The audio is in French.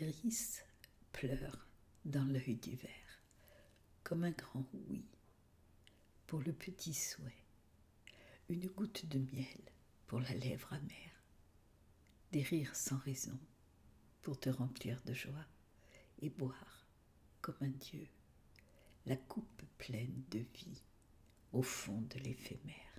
iris pleure dans l'œil du verre, comme un grand oui pour le petit souhait, une goutte de miel pour la lèvre amère, des rires sans raison pour te remplir de joie et boire comme un dieu la coupe pleine de vie au fond de l'éphémère.